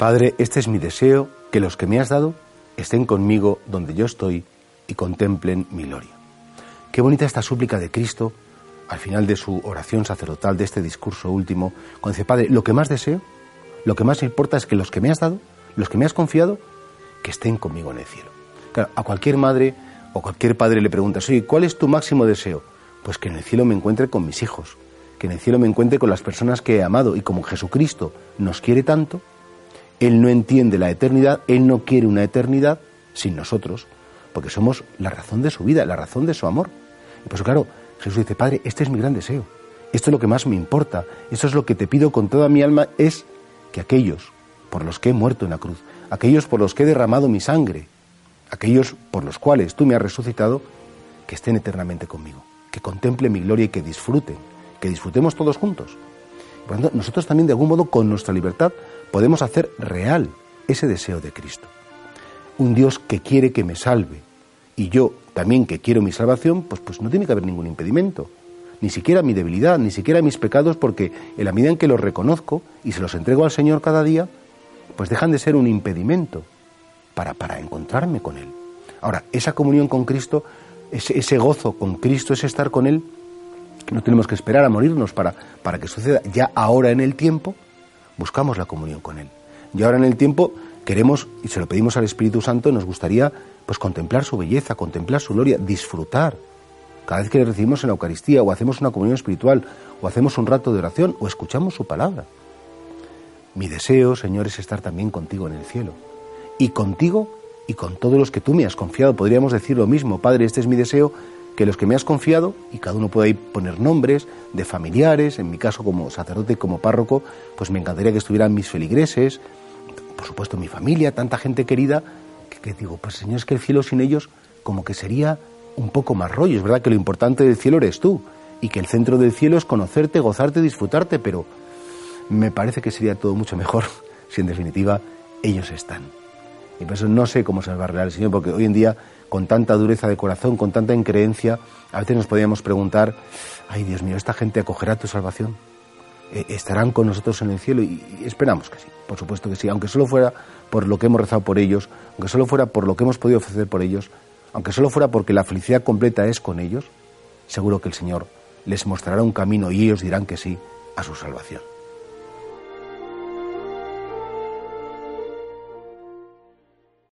Padre, este es mi deseo, que los que me has dado estén conmigo donde yo estoy y contemplen mi gloria. Qué bonita esta súplica de Cristo al final de su oración sacerdotal, de este discurso último, cuando dice, Padre, lo que más deseo, lo que más importa es que los que me has dado, los que me has confiado, que estén conmigo en el cielo. A cualquier madre o cualquier padre le preguntas, oye, ¿cuál es tu máximo deseo? Pues que en el cielo me encuentre con mis hijos, que en el cielo me encuentre con las personas que he amado y como Jesucristo nos quiere tanto, Él no entiende la eternidad, Él no quiere una eternidad sin nosotros, porque somos la razón de su vida, la razón de su amor. Y pues claro, Jesús dice, Padre, este es mi gran deseo, esto es lo que más me importa, esto es lo que te pido con toda mi alma, es que aquellos por los que he muerto en la cruz, aquellos por los que he derramado mi sangre, aquellos por los cuales tú me has resucitado, que estén eternamente conmigo, que contemplen mi gloria y que disfruten, que disfrutemos todos juntos. Por tanto, nosotros también de algún modo con nuestra libertad podemos hacer real ese deseo de Cristo. Un Dios que quiere que me salve y yo también que quiero mi salvación, pues, pues no tiene que haber ningún impedimento. Ni siquiera mi debilidad, ni siquiera mis pecados, porque en la medida en que los reconozco y se los entrego al Señor cada día, pues dejan de ser un impedimento para, para encontrarme con Él. Ahora, esa comunión con Cristo, ese gozo con Cristo, ese estar con Él, no tenemos que esperar a morirnos para, para que suceda. Ya ahora en el tiempo, buscamos la comunión con Él. Y ahora en el tiempo queremos, y se lo pedimos al Espíritu Santo, nos gustaría pues contemplar su belleza, contemplar su gloria, disfrutar. Cada vez que le recibimos en la Eucaristía o hacemos una comunión espiritual o hacemos un rato de oración o escuchamos su palabra. Mi deseo, Señor, es estar también contigo en el cielo. Y contigo y con todos los que tú me has confiado. Podríamos decir lo mismo, Padre, este es mi deseo, que los que me has confiado, y cada uno pueda ahí poner nombres de familiares, en mi caso como sacerdote como párroco, pues me encantaría que estuvieran mis feligreses, por supuesto mi familia, tanta gente querida, que digo, pues Señor, es que el cielo sin ellos como que sería un poco más rollo. Es verdad que lo importante del cielo eres tú y que el centro del cielo es conocerte, gozarte, disfrutarte, pero me parece que sería todo mucho mejor si en definitiva ellos están. Y por eso no sé cómo se va a arreglar el Señor, porque hoy en día, con tanta dureza de corazón, con tanta increencia, a veces nos podríamos preguntar, ay Dios mío, ¿esta gente acogerá tu salvación? Eh, ¿Estarán con nosotros en el cielo? Y esperamos que sí, por supuesto que sí, aunque solo fuera por lo que hemos rezado por ellos, aunque solo fuera por lo que hemos podido ofrecer por ellos, aunque solo fuera porque la felicidad completa es con ellos, seguro que el Señor les mostrará un camino y ellos dirán que sí a su salvación.